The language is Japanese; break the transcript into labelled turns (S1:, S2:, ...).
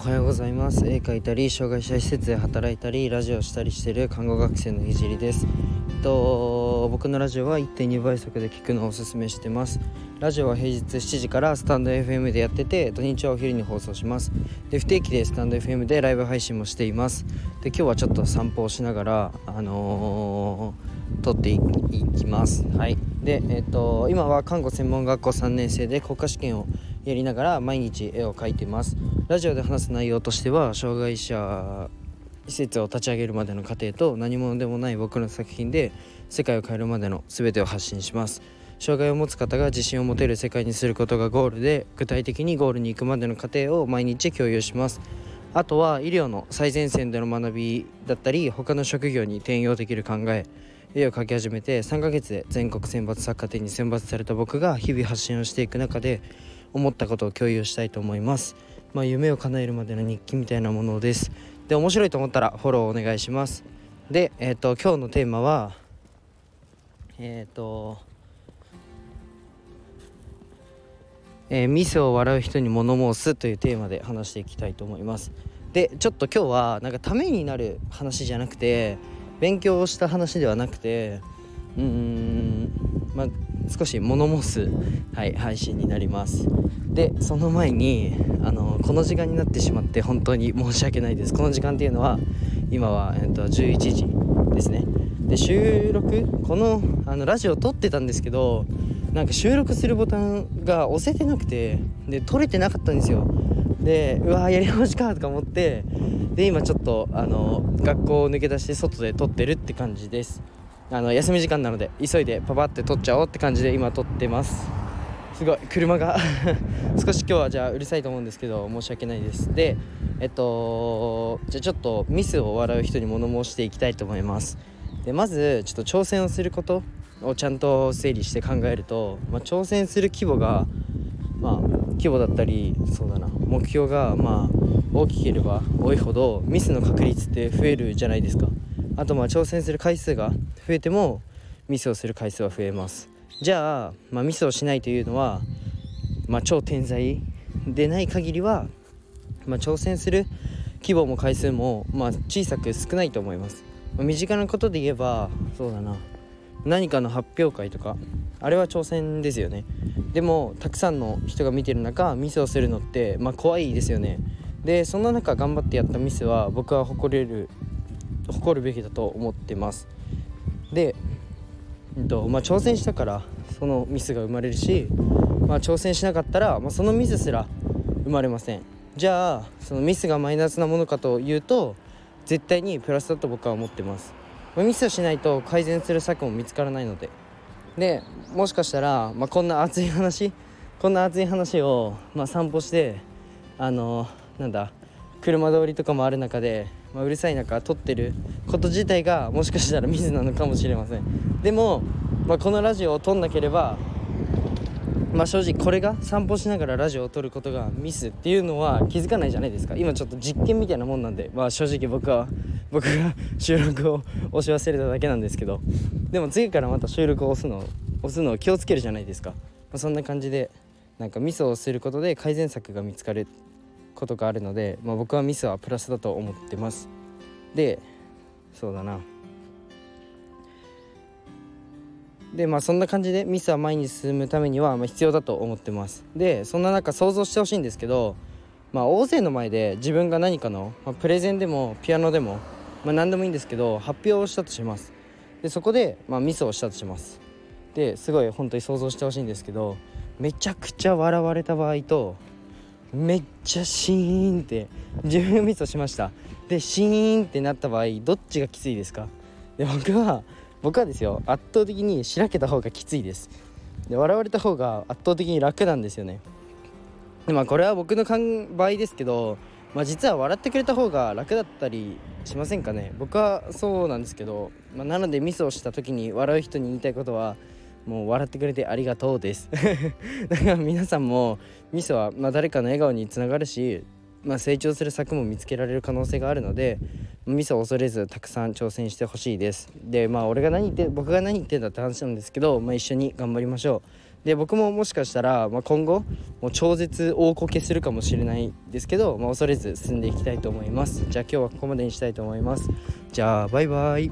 S1: おはようございます。絵描いたり障害者施設で働いたりラジオしたりしてる看護学生のひじりです。と僕のラジオは1.2倍速で聞くのをおすすめしてます。ラジオは平日7時からスタンド FM でやってて土日はお昼に放送します。で不定期でスタンド FM でライブ配信もしています。で今日はちょっと散歩をしながらあのー、撮っていきます。はい。でえっ、と今は看護専門学校3年生で国家試験をやりながら毎日絵を描いてます。ラジオで話す内容としては障害者施設を立ち上げるまでの過程と何者でもない僕の作品で世界を変えるまでの全てを発信します障害を持つ方が自信を持てる世界にすることがゴールで具体的にゴールに行くまでの過程を毎日共有しますあとは医療の最前線での学びだったり他の職業に転用できる考え絵を描き始めて3ヶ月で全国選抜作家展に選抜された僕が日々発信をしていく中で思ったことを共有したいと思います。まあ、夢を叶えるまでの日記みたいなものです。で、面白いと思ったらフォローお願いします。で、えっ、ー、と、今日のテーマは、えっ、ー、と、えー、ミスを笑う人に物申すというテーマで話していきたいと思います。で、ちょっと今日はなんかためになる話じゃなくて、勉強をした話ではなくて、うーん、まあ、少し物申す、はい、配信になります。でその前にあのこの時間になってしまって本当に申し訳ないです。この時間っていうのは今は、えっと、11時ですね。で収録このあのラジオ撮ってたんですけどなんか収録するボタンが押せてなくてで撮れてなかったんですよ。でうわやり直しかとか思ってで今ちょっとあの学校を抜け出して外で撮ってるって感じです。あの休み時間なので急いでパパって撮っちゃおうって感じで今撮ってます。すごい車が。少し今日はじゃあうるさいと思うんですけど申し訳ないです。でえっとじゃあちょっとミスを笑う人に物申していきたいと思います。でまずちょっと挑戦をすることをちゃんと整理して考えると、まあ、挑戦する規模がまあ規模だったりそうだな目標がまあ大きければ多いほどミスの確率って増えるじゃないですか。あとまあ挑戦する回数が増えてもミスをする回数は増えます。じゃあ、まあ、ミスをしないというのは、まあ、超天才でない限りは、まあ、挑戦する規模も回数も、まあ、小さく少ないと思います、まあ、身近なことで言えばそうだな。何かの発表会とかあれは挑戦ですよね。でもたくさんの人が見てる中ミスをするのって、まあ、怖いですよね。でそんな中頑張ってやったミスは僕は誇れる誇るべきだと思ってます。で、えっとまあ、挑戦したからそのミスが生まれるし、まあ、挑戦しなかったら、まあ、そのミスすら生まれません。じゃあそのミスがマイナスなものかというと絶対にプラスだと僕は思ってます、まあ、ミスをしないと改善する策も見つからないので。でもしかしたら、まあ、こんな熱い話こんな熱い話を、まあ、散歩してあのなんだ車通りとかもある中でまあ、うるさい中撮ってること自体がもしかしたらミスなのかもしれません。でも、まあ、このラジオを撮んなければまあ正直これが散歩しながらラジオを撮ることがミスっていうのは気づかないじゃないですか。今ちょっと実験みたいなもんなんでまあ正直僕は 僕が収録を押し忘れただけなんですけど。でも次からまた収録を押すのを押すのを気をつけるじゃないですか、まあ、そんな感じでなんかミスをすることで改善策が見つかることがあるので、まあ、僕はミスはプラスだと思ってます。でそうだな。でまあそんな感じでミスは前に進むためにはま必要だと思ってます。でそんな中想像してほしいんですけどまあ大勢の前で自分が何かの、まあ、プレゼンでもピアノでも、まあ、何でもいいんですけど発表をしたとします。でそこで、まあ、ミスをしたとします。ですごい本当に想像してほしいんですけどめちゃくちゃ笑われた場合とめっちゃシーンって自分ミスをしました。でシーンってなった場合どっちがきついですか？で僕は僕はですよ圧倒的にしらけた方がきついです。で笑われた方が圧倒的に楽なんですよね。でまあこれは僕の場合ですけど、まあ、実は笑ってくれた方が楽だったりしませんかね？僕はそうなんですけど、まあ、なのでミスをした時に笑う人に言いたいことはもう笑ってくれてありがとうです。だから皆さんもミスは、まあ、誰かの笑顔につながるし、まあ、成長する策も見つけられる可能性があるのでミスを恐れずたくさん挑戦してほしいです。でまあ俺が何言って僕が何言ってんだって話なんですけど、まあ、一緒に頑張りましょう。で僕ももしかしたら、まあ、今後もう超絶大こけするかもしれないですけど、まあ、恐れず進んでいきたいと思います。じゃあ今日はここまでにしたいと思います。じゃあバイバイ。